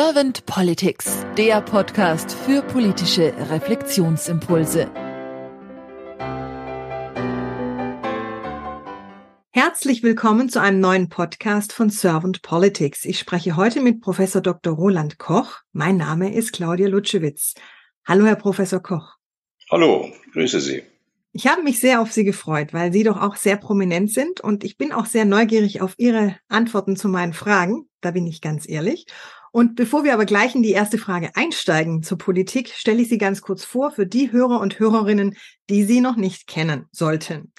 Servant Politics, der Podcast für politische Reflexionsimpulse. Herzlich willkommen zu einem neuen Podcast von Servant Politics. Ich spreche heute mit Professor Dr. Roland Koch. Mein Name ist Claudia Lutschewitz. Hallo, Herr Professor Koch. Hallo, grüße Sie. Ich habe mich sehr auf Sie gefreut, weil Sie doch auch sehr prominent sind und ich bin auch sehr neugierig auf Ihre Antworten zu meinen Fragen. Da bin ich ganz ehrlich. Und bevor wir aber gleich in die erste Frage einsteigen zur Politik, stelle ich Sie ganz kurz vor für die Hörer und Hörerinnen, die Sie noch nicht kennen sollten.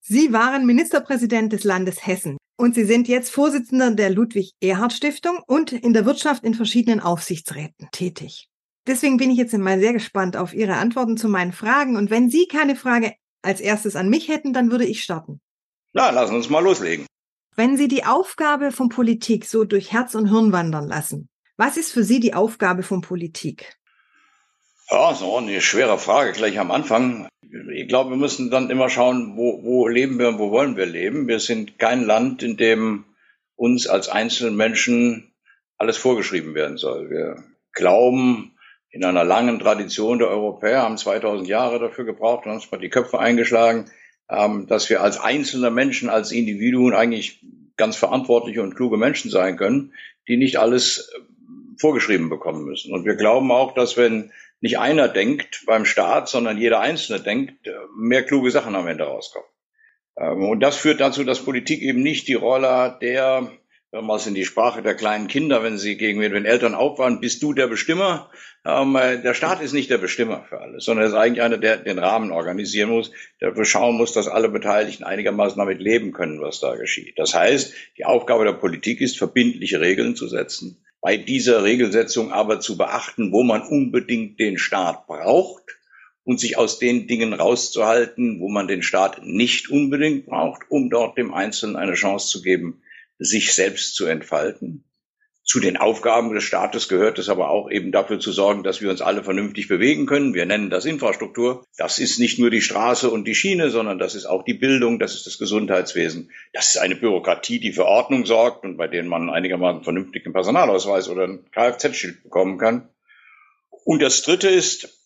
Sie waren Ministerpräsident des Landes Hessen und Sie sind jetzt Vorsitzender der Ludwig-Erhard-Stiftung und in der Wirtschaft in verschiedenen Aufsichtsräten tätig. Deswegen bin ich jetzt mal sehr gespannt auf Ihre Antworten zu meinen Fragen. Und wenn Sie keine Frage als erstes an mich hätten, dann würde ich starten. Na, lassen uns mal loslegen. Wenn Sie die Aufgabe von Politik so durch Herz und Hirn wandern lassen, was ist für Sie die Aufgabe von Politik? Ja, so eine schwere Frage gleich am Anfang. Ich glaube, wir müssen dann immer schauen, wo, wo leben wir und wo wollen wir leben. Wir sind kein Land, in dem uns als einzelnen Menschen alles vorgeschrieben werden soll. Wir glauben in einer langen Tradition der Europäer, haben 2000 Jahre dafür gebraucht und haben uns mal die Köpfe eingeschlagen, ähm, dass wir als einzelne Menschen, als Individuen eigentlich ganz verantwortliche und kluge Menschen sein können, die nicht alles äh, vorgeschrieben bekommen müssen. Und wir glauben auch, dass wenn nicht einer denkt beim Staat, sondern jeder Einzelne denkt, äh, mehr kluge Sachen am Ende rauskommen. Ähm, und das führt dazu, dass Politik eben nicht die Rolle der Es in die Sprache der kleinen Kinder, wenn sie gegen den Eltern aufwachen, bist du der Bestimmer. Ähm, äh, der Staat ist nicht der Bestimmer für alles, sondern er ist eigentlich einer, der den Rahmen organisieren muss, der schauen muss, dass alle Beteiligten einigermaßen damit leben können, was da geschieht. Das heißt, die Aufgabe der Politik ist, verbindliche Regeln zu setzen, bei dieser Regelsetzung aber zu beachten, wo man unbedingt den Staat braucht und sich aus den Dingen rauszuhalten, wo man den Staat nicht unbedingt braucht, um dort dem Einzelnen eine Chance zu geben, sich selbst zu entfalten. Zu den Aufgaben des Staates gehört es aber auch eben dafür zu sorgen, dass wir uns alle vernünftig bewegen können. Wir nennen das Infrastruktur. Das ist nicht nur die Straße und die Schiene, sondern das ist auch die Bildung, das ist das Gesundheitswesen. Das ist eine Bürokratie, die für Ordnung sorgt und bei denen man einigermaßen vernünftigen Personalausweis oder ein Kfz-Schild bekommen kann. Und das Dritte ist,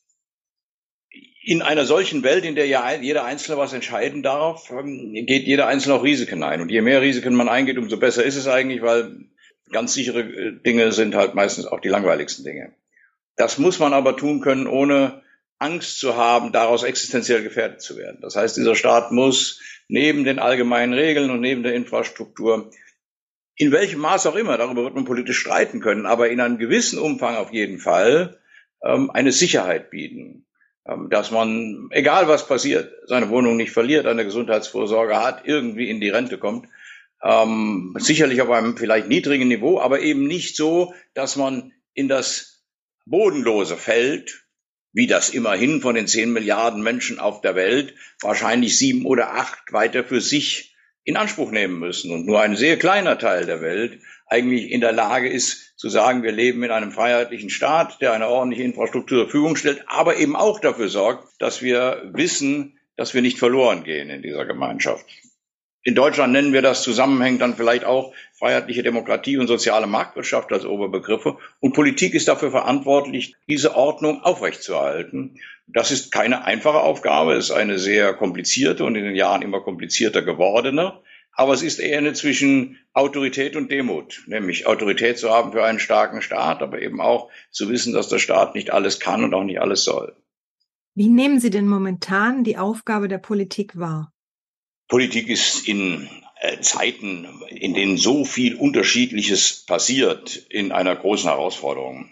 in einer solchen Welt, in der ja jeder Einzelne was entscheiden darf, ähm, geht jeder Einzelne auch Risiken ein. Und je mehr Risiken man eingeht, umso besser ist es eigentlich, weil ganz sichere äh, Dinge sind halt meistens auch die langweiligsten Dinge. Das muss man aber tun können, ohne Angst zu haben, daraus existenziell gefährdet zu werden. Das heißt, dieser Staat muss neben den allgemeinen Regeln und neben der Infrastruktur, in welchem Maß auch immer, darüber wird man politisch streiten können, aber in einem gewissen Umfang auf jeden Fall ähm, eine Sicherheit bieten. Ähm, dass man, egal was passiert, seine Wohnung nicht verliert, eine Gesundheitsvorsorge hat, irgendwie in die Rente kommt. Ähm, sicherlich auf einem vielleicht niedrigen Niveau, aber eben nicht so, dass man in das Bodenlose fällt, wie das immerhin von den zehn Milliarden Menschen auf der Welt wahrscheinlich sieben oder acht weiter für sich in Anspruch nehmen müssen und nur ein sehr kleiner Teil der Welt eigentlich in der Lage ist zu sagen, wir leben in einem freiheitlichen Staat, der eine ordentliche Infrastruktur zur Verfügung stellt, aber eben auch dafür sorgt, dass wir wissen, dass wir nicht verloren gehen in dieser Gemeinschaft. In Deutschland nennen wir das zusammenhängend dann vielleicht auch freiheitliche Demokratie und soziale Marktwirtschaft als Oberbegriffe. Und Politik ist dafür verantwortlich, diese Ordnung aufrechtzuerhalten. Das ist keine einfache Aufgabe, es ist eine sehr komplizierte und in den Jahren immer komplizierter gewordene. Aber es ist eher eine zwischen Autorität und Demut, nämlich Autorität zu haben für einen starken Staat, aber eben auch zu wissen, dass der Staat nicht alles kann und auch nicht alles soll. Wie nehmen Sie denn momentan die Aufgabe der Politik wahr? Politik ist in äh, Zeiten, in denen so viel Unterschiedliches passiert, in einer großen Herausforderung.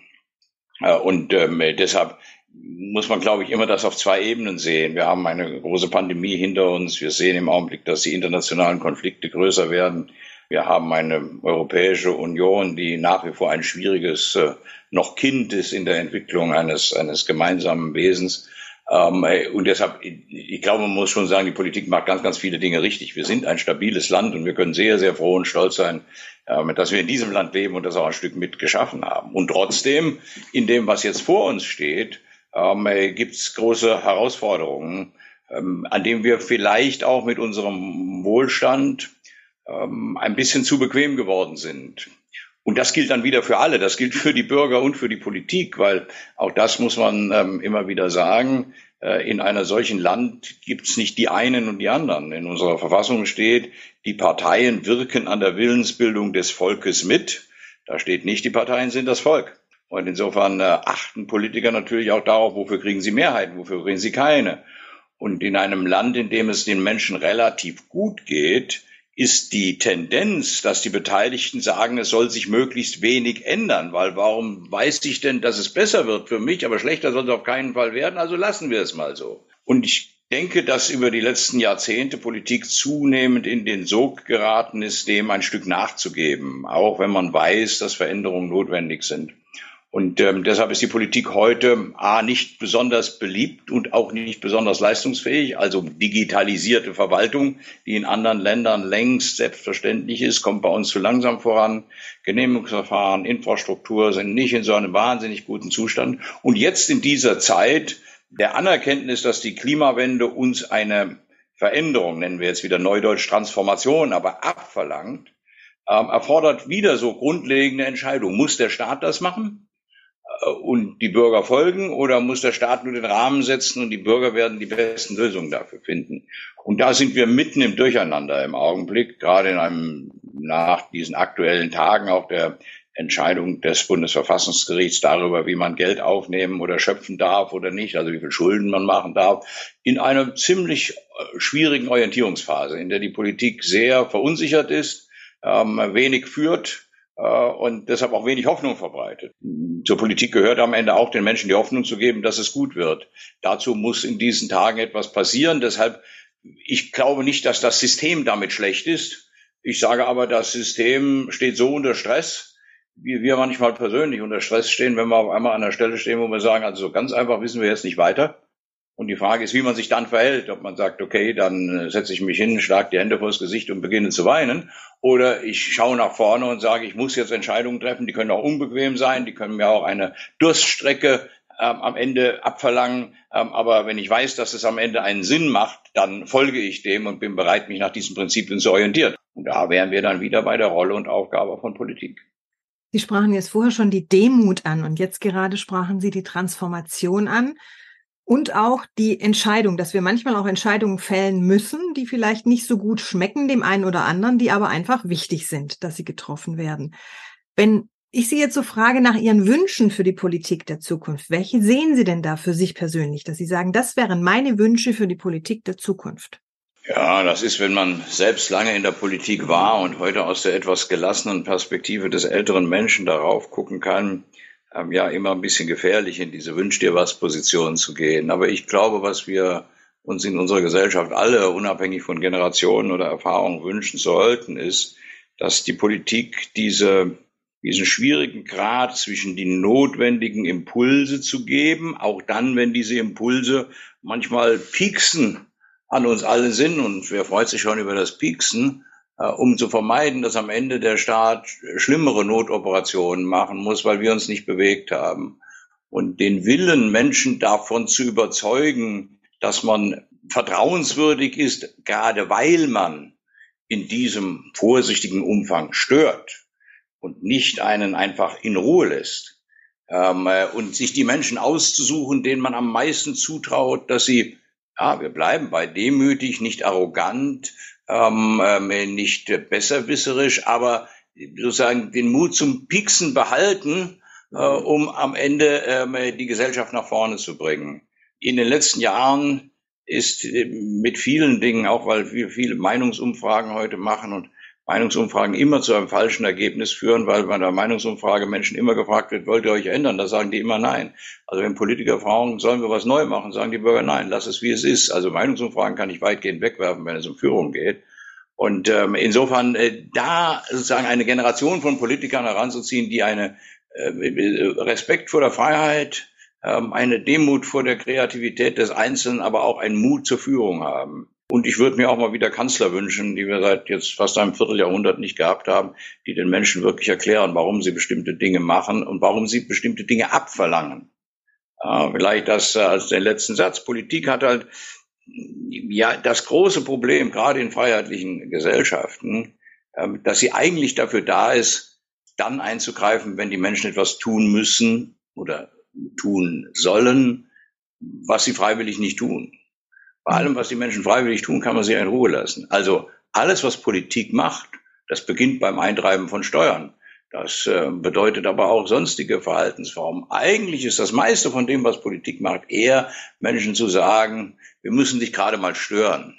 Äh, und ähm, deshalb muss man, glaube ich, immer das auf zwei Ebenen sehen. Wir haben eine große Pandemie hinter uns. Wir sehen im Augenblick, dass die internationalen Konflikte größer werden. Wir haben eine Europäische Union, die nach wie vor ein schwieriges äh, noch Kind ist in der Entwicklung eines, eines gemeinsamen Wesens. Ähm, und deshalb, ich glaube, man muss schon sagen, die Politik macht ganz, ganz viele Dinge richtig. Wir sind ein stabiles Land und wir können sehr, sehr froh und stolz sein, äh, dass wir in diesem Land leben und das auch ein Stück mit geschaffen haben. Und trotzdem, in dem, was jetzt vor uns steht, ähm, äh, gibt es große Herausforderungen, ähm, an denen wir vielleicht auch mit unserem Wohlstand ähm, ein bisschen zu bequem geworden sind. Und das gilt dann wieder für alle. Das gilt für die Bürger und für die Politik, weil auch das muss man ähm, immer wieder sagen. Äh, in einer solchen Land gibt es nicht die einen und die anderen. In unserer Verfassung steht, die Parteien wirken an der Willensbildung des Volkes mit. Da steht nicht, die Parteien sind das Volk. Und insofern äh, achten Politiker natürlich auch darauf, wofür kriegen sie Mehrheiten, wofür kriegen sie keine. Und in einem Land, in dem es den Menschen relativ gut geht, ist die Tendenz, dass die Beteiligten sagen, es soll sich möglichst wenig ändern, weil warum weiß ich denn, dass es besser wird für mich, aber schlechter soll es auf keinen Fall werden, also lassen wir es mal so. Und ich denke, dass über die letzten Jahrzehnte Politik zunehmend in den Sog geraten ist, dem ein Stück nachzugeben, auch wenn man weiß, dass Veränderungen notwendig sind. Und ähm, deshalb ist die Politik heute A nicht besonders beliebt und auch nicht besonders leistungsfähig. Also digitalisierte Verwaltung, die in anderen Ländern längst selbstverständlich ist, kommt bei uns zu langsam voran. Genehmigungsverfahren, Infrastruktur sind nicht in so einem wahnsinnig guten Zustand. Und jetzt in dieser Zeit der Anerkenntnis, dass die Klimawende uns eine Veränderung, nennen wir jetzt wieder Neudeutsch Transformation, aber abverlangt, ähm, erfordert wieder so grundlegende Entscheidungen. Muss der Staat das machen? Und die Bürger folgen oder muss der Staat nur den Rahmen setzen und die Bürger werden die besten Lösungen dafür finden? Und da sind wir mitten im Durcheinander im Augenblick, gerade in einem, nach diesen aktuellen Tagen auch der Entscheidung des Bundesverfassungsgerichts darüber, wie man Geld aufnehmen oder schöpfen darf oder nicht, also wie viel Schulden man machen darf, in einer ziemlich äh, schwierigen Orientierungsphase, in der die Politik sehr verunsichert ist, ähm, wenig führt, und deshalb auch wenig Hoffnung verbreitet. Zur Politik gehört am Ende auch den Menschen die Hoffnung zu geben, dass es gut wird. Dazu muss in diesen Tagen etwas passieren. Deshalb, ich glaube nicht, dass das System damit schlecht ist. Ich sage aber, das System steht so unter Stress, wie wir manchmal persönlich unter Stress stehen, wenn wir auf einmal an der Stelle stehen, wo wir sagen, also so ganz einfach wissen wir jetzt nicht weiter. Und die Frage ist, wie man sich dann verhält. Ob man sagt, okay, dann äh, setze ich mich hin, schlag die Hände vors Gesicht und beginne zu weinen. Oder ich schaue nach vorne und sage, ich muss jetzt Entscheidungen treffen, die können auch unbequem sein, die können mir auch eine Durststrecke ähm, am Ende abverlangen. Ähm, aber wenn ich weiß, dass es am Ende einen Sinn macht, dann folge ich dem und bin bereit, mich nach diesen Prinzipien zu orientieren. Und da wären wir dann wieder bei der Rolle und Aufgabe von Politik. Sie sprachen jetzt vorher schon die Demut an und jetzt gerade sprachen Sie die Transformation an. Und auch die Entscheidung, dass wir manchmal auch Entscheidungen fällen müssen, die vielleicht nicht so gut schmecken dem einen oder anderen, die aber einfach wichtig sind, dass sie getroffen werden. Wenn ich Sie jetzt so frage nach Ihren Wünschen für die Politik der Zukunft, welche sehen Sie denn da für sich persönlich, dass Sie sagen, das wären meine Wünsche für die Politik der Zukunft? Ja, das ist, wenn man selbst lange in der Politik war und heute aus der etwas gelassenen Perspektive des älteren Menschen darauf gucken kann, ähm, ja immer ein bisschen gefährlich, in diese Wünsch dir was Position zu gehen. Aber ich glaube, was wir uns in unserer Gesellschaft alle, unabhängig von Generationen oder Erfahrungen wünschen sollten, ist, dass die Politik diese, diesen schwierigen Grad zwischen die notwendigen Impulse zu geben, auch dann, wenn diese Impulse manchmal pieksen an uns alle sind, und wer freut sich schon über das Pieksen, um zu vermeiden, dass am Ende der Staat schlimmere Notoperationen machen muss, weil wir uns nicht bewegt haben. Und den Willen, Menschen davon zu überzeugen, dass man vertrauenswürdig ist, gerade weil man in diesem vorsichtigen Umfang stört und nicht einen einfach in Ruhe lässt. Ähm, äh, und sich die Menschen auszusuchen, denen man am meisten zutraut, dass sie, ja, wir bleiben bei demütig, nicht arrogant, ähm, nicht besserwisserisch, aber sozusagen den Mut zum Pieksen behalten, äh, um am Ende ähm, die Gesellschaft nach vorne zu bringen. In den letzten Jahren ist äh, mit vielen Dingen, auch weil wir viele Meinungsumfragen heute machen und Meinungsumfragen immer zu einem falschen Ergebnis führen, weil bei der Meinungsumfrage Menschen immer gefragt wird, wollt ihr euch ändern? Da sagen die immer nein. Also wenn Politiker fragen, sollen wir was neu machen, sagen die Bürger nein, lass es wie es ist. Also Meinungsumfragen kann ich weitgehend wegwerfen, wenn es um Führung geht. Und ähm, insofern äh, da sozusagen eine Generation von Politikern heranzuziehen, die eine äh, Respekt vor der Freiheit, ähm, eine Demut vor der Kreativität des Einzelnen, aber auch einen Mut zur Führung haben. Und ich würde mir auch mal wieder Kanzler wünschen, die wir seit jetzt fast einem Vierteljahrhundert nicht gehabt haben, die den Menschen wirklich erklären, warum sie bestimmte Dinge machen und warum sie bestimmte Dinge abverlangen. Äh, vielleicht das äh, als den letzten Satz. Politik hat halt ja das große Problem, gerade in freiheitlichen Gesellschaften, äh, dass sie eigentlich dafür da ist, dann einzugreifen, wenn die Menschen etwas tun müssen oder tun sollen, was sie freiwillig nicht tun. Bei allem, was die Menschen freiwillig tun, kann man sie in Ruhe lassen. Also alles, was Politik macht, das beginnt beim Eintreiben von Steuern. Das äh, bedeutet aber auch sonstige Verhaltensformen. Eigentlich ist das meiste von dem, was Politik macht, eher Menschen zu sagen, wir müssen dich gerade mal stören.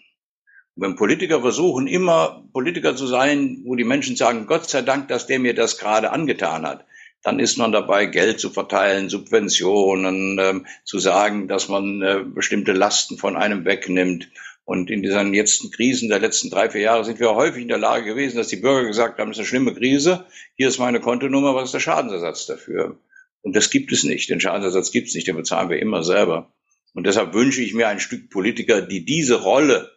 Und wenn Politiker versuchen, immer Politiker zu sein, wo die Menschen sagen, Gott sei Dank, dass der mir das gerade angetan hat, dann ist man dabei, Geld zu verteilen, Subventionen, ähm, zu sagen, dass man äh, bestimmte Lasten von einem wegnimmt. Und in diesen letzten Krisen der letzten drei, vier Jahre sind wir häufig in der Lage gewesen, dass die Bürger gesagt haben, es ist eine schlimme Krise, hier ist meine Kontonummer, was ist der Schadensersatz dafür? Und das gibt es nicht. Den Schadensersatz gibt es nicht, den bezahlen wir immer selber. Und deshalb wünsche ich mir ein Stück Politiker, die diese Rolle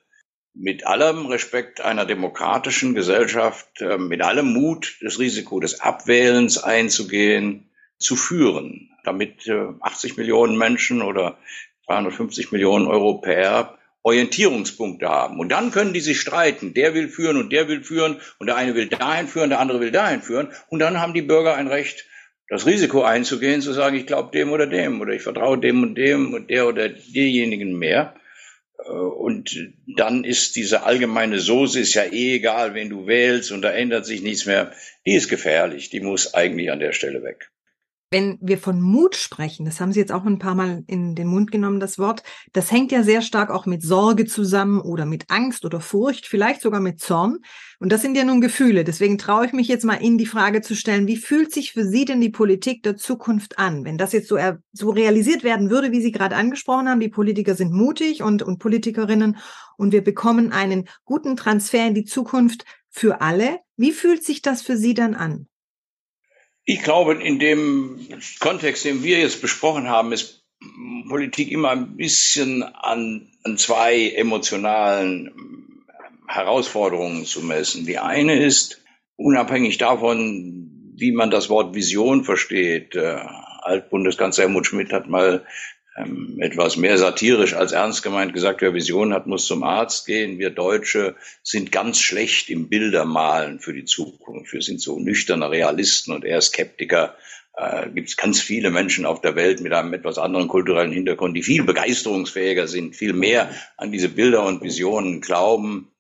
mit allem Respekt einer demokratischen Gesellschaft, äh, mit allem Mut, das Risiko des Abwählens einzugehen, zu führen, damit 80 äh, Millionen Menschen oder 350 Millionen Europäer Orientierungspunkte haben. Und dann können die sich streiten. Der will führen und der will führen und der eine will dahin führen, der andere will dahin führen. Und dann haben die Bürger ein Recht, das Risiko einzugehen, zu sagen, ich glaube dem oder dem oder ich vertraue dem und dem und der oder derjenigen mehr. Äh, und dann ist diese allgemeine Soße ist ja eh egal, wen du wählst und da ändert sich nichts mehr. Die ist gefährlich. Die muss eigentlich an der Stelle weg. Wenn wir von Mut sprechen, das haben Sie jetzt auch ein paar Mal in den Mund genommen, das Wort, das hängt ja sehr stark auch mit Sorge zusammen oder mit Angst oder Furcht, vielleicht sogar mit Zorn. Und das sind ja nun Gefühle. Deswegen traue ich mich jetzt mal Ihnen die Frage zu stellen, wie fühlt sich für Sie denn die Politik der Zukunft an? Wenn das jetzt so, so realisiert werden würde, wie Sie gerade angesprochen haben, die Politiker sind mutig und, und Politikerinnen und wir bekommen einen guten Transfer in die Zukunft für alle. Wie fühlt sich das für Sie dann an? Ich glaube, in dem Kontext, den wir jetzt besprochen haben, ist Politik immer ein bisschen an, an zwei emotionalen Herausforderungen zu messen. Die eine ist, unabhängig davon, wie man das Wort Vision versteht. Äh, Altbundeskanzler Helmut Schmidt hat mal ähm, etwas mehr satirisch als ernst gemeint gesagt, wer Vision hat, muss zum Arzt gehen. Wir Deutsche sind ganz schlecht im Bildermalen für die Zukunft. Wir sind so nüchterne Realisten und eher Skeptiker. Äh, Gibt es ganz viele Menschen auf der Welt mit einem etwas anderen kulturellen Hintergrund, die viel begeisterungsfähiger sind, viel mehr an diese Bilder und Visionen glauben.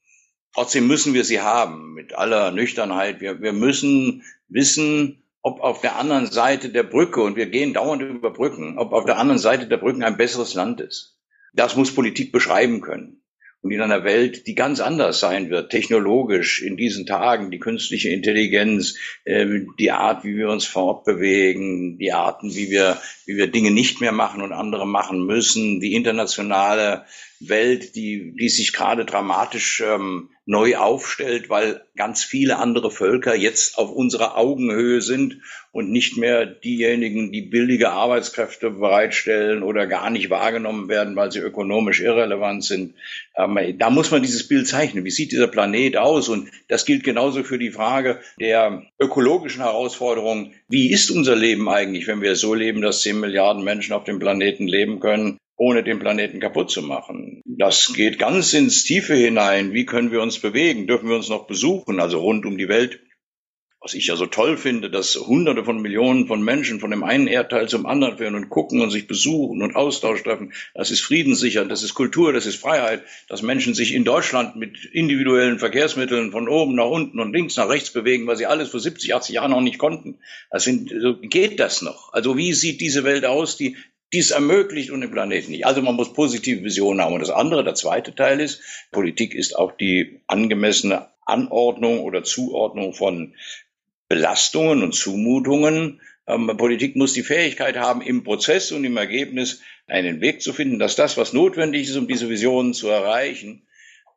Trotzdem müssen wir sie haben, mit aller Nüchternheit. Wir, wir müssen wissen, ob auf der anderen Seite der Brücke, und wir gehen dauernd über Brücken, ob auf der anderen Seite der Brücken ein besseres Land ist. Das muss Politik beschreiben können. Und in einer Welt, die ganz anders sein wird, technologisch in diesen Tagen, die künstliche Intelligenz, äh, die Art, wie wir uns fortbewegen, die Arten, wie wir, wie wir Dinge nicht mehr machen und andere machen müssen, die internationale Welt, die, die sich gerade dramatisch ähm, neu aufstellt, weil ganz viele andere Völker jetzt auf unserer Augenhöhe sind und nicht mehr diejenigen, die billige Arbeitskräfte bereitstellen oder gar nicht wahrgenommen werden, weil sie ökonomisch irrelevant sind. Ähm, da muss man dieses Bild zeichnen. Wie sieht dieser Planet aus? Und das gilt genauso für die Frage der ökologischen Herausforderungen. Wie ist unser Leben eigentlich, wenn wir so leben, dass zehn Milliarden Menschen auf dem Planeten leben können? Ohne den Planeten kaputt zu machen. Das geht ganz ins Tiefe hinein. Wie können wir uns bewegen? Dürfen wir uns noch besuchen? Also rund um die Welt. Was ich ja so toll finde, dass Hunderte von Millionen von Menschen von dem einen Erdteil zum anderen werden und gucken und sich besuchen und Austausch treffen. Das ist friedenssicher, das ist Kultur, das ist Freiheit, dass Menschen sich in Deutschland mit individuellen Verkehrsmitteln von oben nach unten und links nach rechts bewegen, weil sie alles vor 70, 80 Jahren noch nicht konnten. Das sind, so geht das noch? Also wie sieht diese Welt aus, die dies ermöglicht und den Planeten nicht. Also man muss positive Visionen haben. Und das andere, der zweite Teil ist, Politik ist auch die angemessene Anordnung oder Zuordnung von Belastungen und Zumutungen. Ähm, Politik muss die Fähigkeit haben, im Prozess und im Ergebnis einen Weg zu finden, dass das, was notwendig ist, um diese Visionen zu erreichen,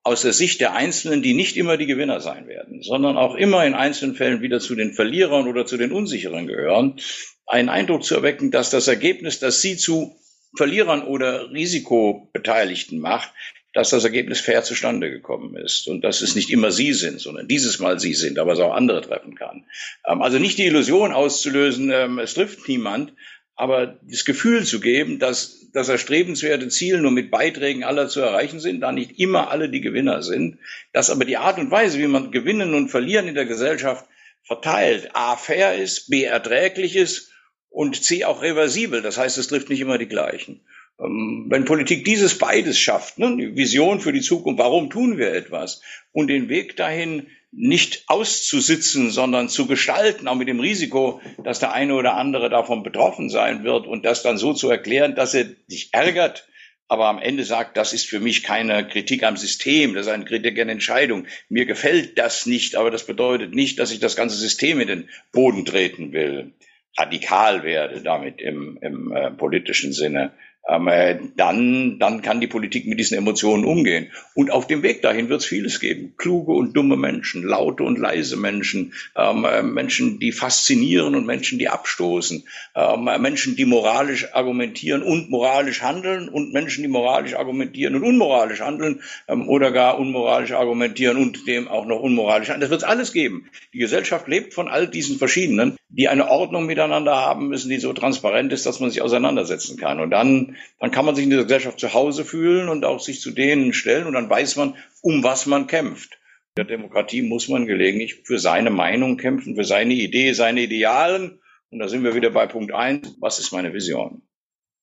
aus der Sicht der Einzelnen, die nicht immer die Gewinner sein werden, sondern auch immer in einzelnen Fällen wieder zu den Verlierern oder zu den Unsicheren gehören, einen Eindruck zu erwecken, dass das Ergebnis, das sie zu Verlierern oder Risikobeteiligten macht, dass das Ergebnis fair zustande gekommen ist und dass es nicht immer sie sind, sondern dieses Mal sie sind, aber es auch andere treffen kann. Ähm, also nicht die Illusion auszulösen, ähm, es trifft niemand, aber das Gefühl zu geben, dass das erstrebenswerte Ziel nur mit Beiträgen aller zu erreichen sind, da nicht immer alle die Gewinner sind, dass aber die Art und Weise, wie man gewinnen und verlieren in der Gesellschaft verteilt A fair ist, B erträglich ist und C auch reversibel. Das heißt, es trifft nicht immer die gleichen. Ähm, wenn Politik dieses beides schafft, ne, Vision für die Zukunft, warum tun wir etwas und den Weg dahin nicht auszusitzen, sondern zu gestalten, auch mit dem Risiko, dass der eine oder andere davon betroffen sein wird und das dann so zu erklären, dass er sich ärgert, aber am Ende sagt, das ist für mich keine Kritik am System, das ist eine Kritik an Entscheidung. Mir gefällt das nicht, aber das bedeutet nicht, dass ich das ganze System in den Boden treten will, radikal werde damit im, im äh, politischen Sinne dann, dann kann die Politik mit diesen Emotionen umgehen. Und auf dem Weg dahin wird es vieles geben. Kluge und dumme Menschen, laute und leise Menschen, ähm, äh, Menschen, die faszinieren und Menschen, die abstoßen, ähm, äh, Menschen, die moralisch argumentieren und moralisch handeln und Menschen, die moralisch argumentieren und unmoralisch handeln ähm, oder gar unmoralisch argumentieren und dem auch noch unmoralisch handeln. Das wird es alles geben. Die Gesellschaft lebt von all diesen verschiedenen, die eine Ordnung miteinander haben müssen, die so transparent ist, dass man sich auseinandersetzen kann. Und dann dann kann man sich in der Gesellschaft zu Hause fühlen und auch sich zu denen stellen und dann weiß man, um was man kämpft. In der Demokratie muss man gelegentlich für seine Meinung kämpfen, für seine Idee, seine Idealen. Und da sind wir wieder bei Punkt eins. Was ist meine Vision?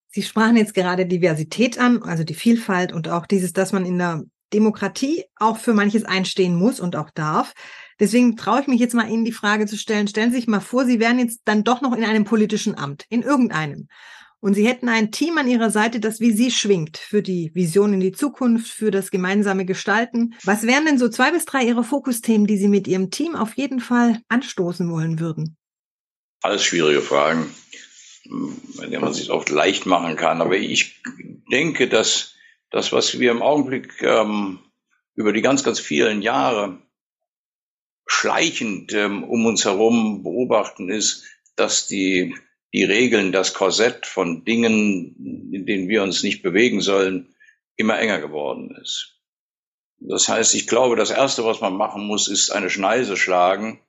Sie sprachen jetzt gerade Diversität an, also die Vielfalt und auch dieses, dass man in der Demokratie auch für manches einstehen muss und auch darf. Deswegen traue ich mich jetzt mal Ihnen die Frage zu stellen. Stellen Sie sich mal vor, Sie wären jetzt dann doch noch in einem politischen Amt, in irgendeinem und Sie hätten ein Team an Ihrer Seite, das wie Sie schwingt für die Vision in die Zukunft, für das gemeinsame Gestalten. Was wären denn so zwei bis drei Ihrer Fokusthemen, die Sie mit Ihrem Team auf jeden Fall anstoßen wollen würden? Alles schwierige Fragen, bei denen man sich oft leicht machen kann. Aber ich denke, dass das, was wir im Augenblick ähm, über die ganz, ganz vielen Jahre schleichend ähm, um uns herum beobachten, ist, dass die die Regeln, das Korsett von Dingen, in denen wir uns nicht bewegen sollen, immer enger geworden ist. Das heißt, ich glaube, das Erste, was man machen muss, ist eine Schneise schlagen,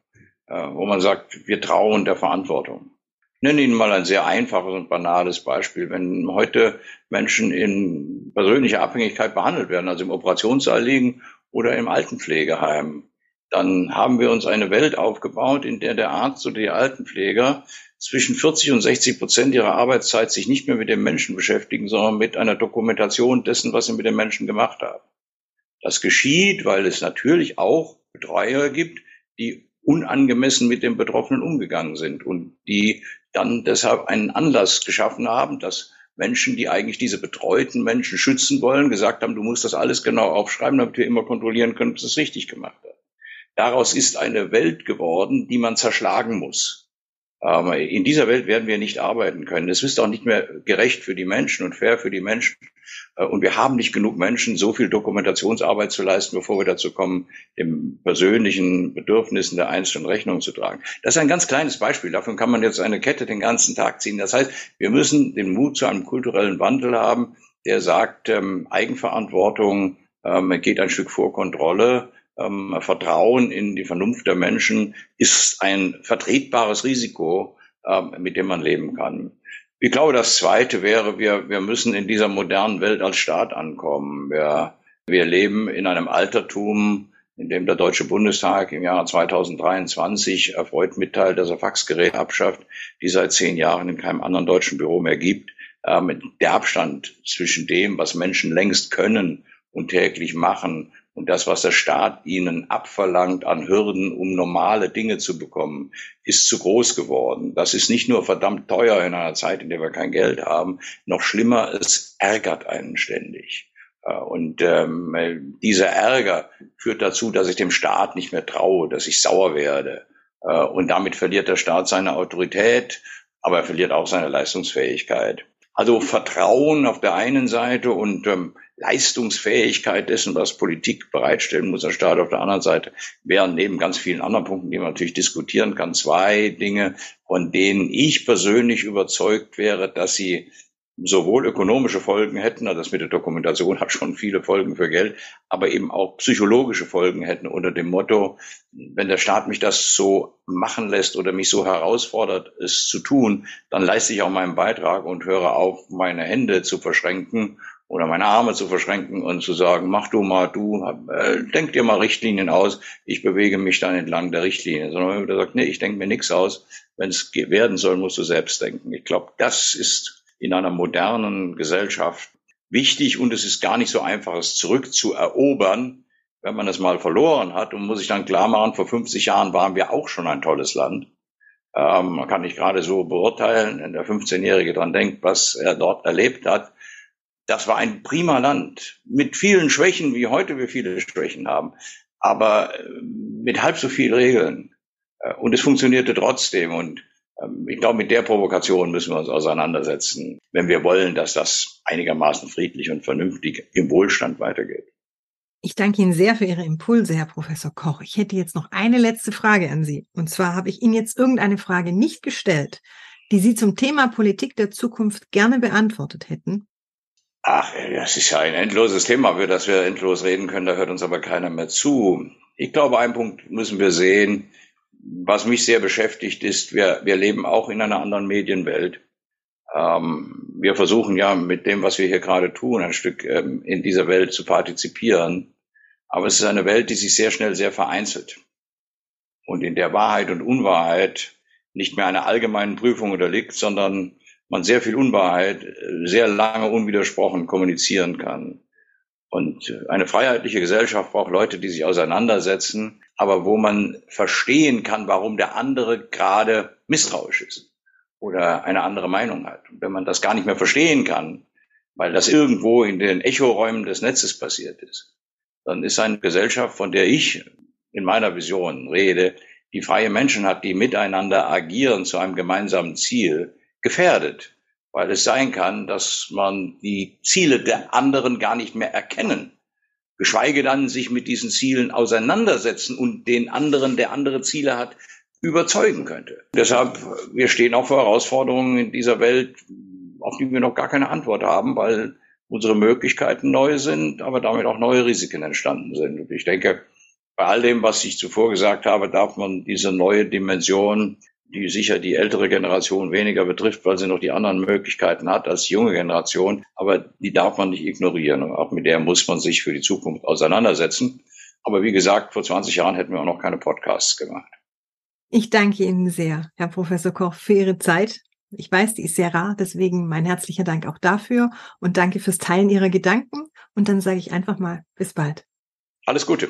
äh, wo man sagt, wir trauen der Verantwortung. Ich nenne Ihnen mal ein sehr einfaches und banales Beispiel. Wenn heute Menschen in persönlicher Abhängigkeit behandelt werden, also im Operationssaal liegen oder im Altenpflegeheim, dann haben wir uns eine Welt aufgebaut, in der der Arzt oder die Altenpfleger zwischen 40 und 60 Prozent ihrer Arbeitszeit sich nicht mehr mit dem Menschen beschäftigen, sondern mit einer Dokumentation dessen, was sie mit dem Menschen gemacht haben. Das geschieht, weil es natürlich auch Betreuer gibt, die unangemessen mit dem Betroffenen umgegangen sind und die dann deshalb einen Anlass geschaffen haben, dass Menschen, die eigentlich diese betreuten Menschen schützen wollen, gesagt haben, du musst das alles genau aufschreiben, damit wir immer kontrollieren können, ob es richtig gemacht hat. Daraus ist eine Welt geworden, die man zerschlagen muss. Ähm, in dieser Welt werden wir nicht arbeiten können. Es ist auch nicht mehr gerecht für die Menschen und fair für die Menschen. Äh, und wir haben nicht genug Menschen, so viel Dokumentationsarbeit zu leisten, bevor wir dazu kommen, den persönlichen Bedürfnissen der Einzelnen Rechnung zu tragen. Das ist ein ganz kleines Beispiel. Davon kann man jetzt eine Kette den ganzen Tag ziehen. Das heißt, wir müssen den Mut zu einem kulturellen Wandel haben, der sagt, ähm, Eigenverantwortung ähm, geht ein Stück vor Kontrolle ähm, Vertrauen in die Vernunft der Menschen ist ein vertretbares Risiko, ähm, mit dem man leben kann. Ich glaube, das Zweite wäre, wir, wir müssen in dieser modernen Welt als Staat ankommen. Wir, wir leben in einem Altertum, in dem der Deutsche Bundestag im Jahr 2023 erfreut mitteilt, dass er Faxgeräte abschafft, die seit zehn Jahren in keinem anderen deutschen Büro mehr gibt. Ähm, der Abstand zwischen dem, was Menschen längst können und täglich machen und das, was der Staat ihnen abverlangt an Hürden, um normale Dinge zu bekommen, ist zu groß geworden. Das ist nicht nur verdammt teuer in einer Zeit, in der wir kein Geld haben. Noch schlimmer, es ärgert einen ständig. Äh, und ähm, dieser Ärger führt dazu, dass ich dem Staat nicht mehr traue, dass ich sauer werde. Äh, und damit verliert der Staat seine Autorität, aber er verliert auch seine Leistungsfähigkeit. Also Vertrauen auf der einen Seite und ähm, Leistungsfähigkeit dessen, was Politik bereitstellen muss, der Staat auf der anderen Seite, wären neben ganz vielen anderen Punkten, die man natürlich diskutieren kann, zwei Dinge, von denen ich persönlich überzeugt wäre, dass sie sowohl ökonomische Folgen hätten, also das mit der Dokumentation hat schon viele Folgen für Geld, aber eben auch psychologische Folgen hätten unter dem Motto, wenn der Staat mich das so machen lässt oder mich so herausfordert, es zu tun, dann leiste ich auch meinen Beitrag und höre auf, meine Hände zu verschränken oder meine Arme zu verschränken und zu sagen, mach du mal, du, äh, denk dir mal Richtlinien aus, ich bewege mich dann entlang der Richtlinie. Sondern wenn man sagt, nee, ich denke mir nichts aus, wenn es werden soll, musst du selbst denken. Ich glaube, das ist in einer modernen Gesellschaft wichtig und es ist gar nicht so einfach, es zurückzuerobern, wenn man es mal verloren hat und muss sich dann klar machen, vor 50 Jahren waren wir auch schon ein tolles Land. Ähm, man kann nicht gerade so beurteilen, wenn der 15-Jährige dran denkt, was er dort erlebt hat. Das war ein prima Land mit vielen Schwächen, wie heute wir viele Schwächen haben, aber äh, mit halb so viel Regeln. Äh, und es funktionierte trotzdem. Und ich glaube, mit der Provokation müssen wir uns auseinandersetzen, wenn wir wollen, dass das einigermaßen friedlich und vernünftig im Wohlstand weitergeht. Ich danke Ihnen sehr für Ihre Impulse, Herr Professor Koch. Ich hätte jetzt noch eine letzte Frage an Sie. Und zwar habe ich Ihnen jetzt irgendeine Frage nicht gestellt, die Sie zum Thema Politik der Zukunft gerne beantwortet hätten. Ach, das ist ja ein endloses Thema, über das wir endlos reden können. Da hört uns aber keiner mehr zu. Ich glaube, einen Punkt müssen wir sehen. Was mich sehr beschäftigt ist, wir, wir leben auch in einer anderen Medienwelt. Ähm, wir versuchen ja mit dem, was wir hier gerade tun, ein Stück ähm, in dieser Welt zu partizipieren. Aber es ist eine Welt, die sich sehr schnell sehr vereinzelt und in der Wahrheit und Unwahrheit nicht mehr einer allgemeinen Prüfung unterliegt, sondern man sehr viel Unwahrheit äh, sehr lange unwidersprochen kommunizieren kann. Und eine freiheitliche Gesellschaft braucht Leute, die sich auseinandersetzen, aber wo man verstehen kann, warum der andere gerade misstrauisch ist oder eine andere Meinung hat. Und wenn man das gar nicht mehr verstehen kann, weil das irgendwo in den Echoräumen des Netzes passiert ist, dann ist eine Gesellschaft, von der ich in meiner Vision rede, die freie Menschen hat, die miteinander agieren zu einem gemeinsamen Ziel, gefährdet, weil es sein kann, dass man die Ziele der anderen gar nicht mehr erkennen, geschweige dann sich mit diesen Zielen auseinandersetzen und den anderen, der andere Ziele hat, überzeugen könnte. Deshalb, wir stehen auch vor Herausforderungen in dieser Welt, auf die wir noch gar keine Antwort haben, weil unsere Möglichkeiten neu sind, aber damit auch neue Risiken entstanden sind. Und ich denke, bei all dem, was ich zuvor gesagt habe, darf man diese neue Dimension, die sicher die ältere Generation weniger betrifft, weil sie noch die anderen Möglichkeiten hat als die junge Generation, aber die darf man nicht ignorieren. Und auch mit der muss man sich für die Zukunft auseinandersetzen. Aber wie gesagt, vor 20 Jahren hätten wir auch noch keine Podcasts gemacht. Ich danke Ihnen sehr, Herr Professor Koch, für Ihre Zeit. Ich weiß, die ist sehr rar, deswegen mein herzlicher Dank auch dafür und danke fürs Teilen Ihrer Gedanken. Und dann sage ich einfach mal, bis bald. Alles Gute.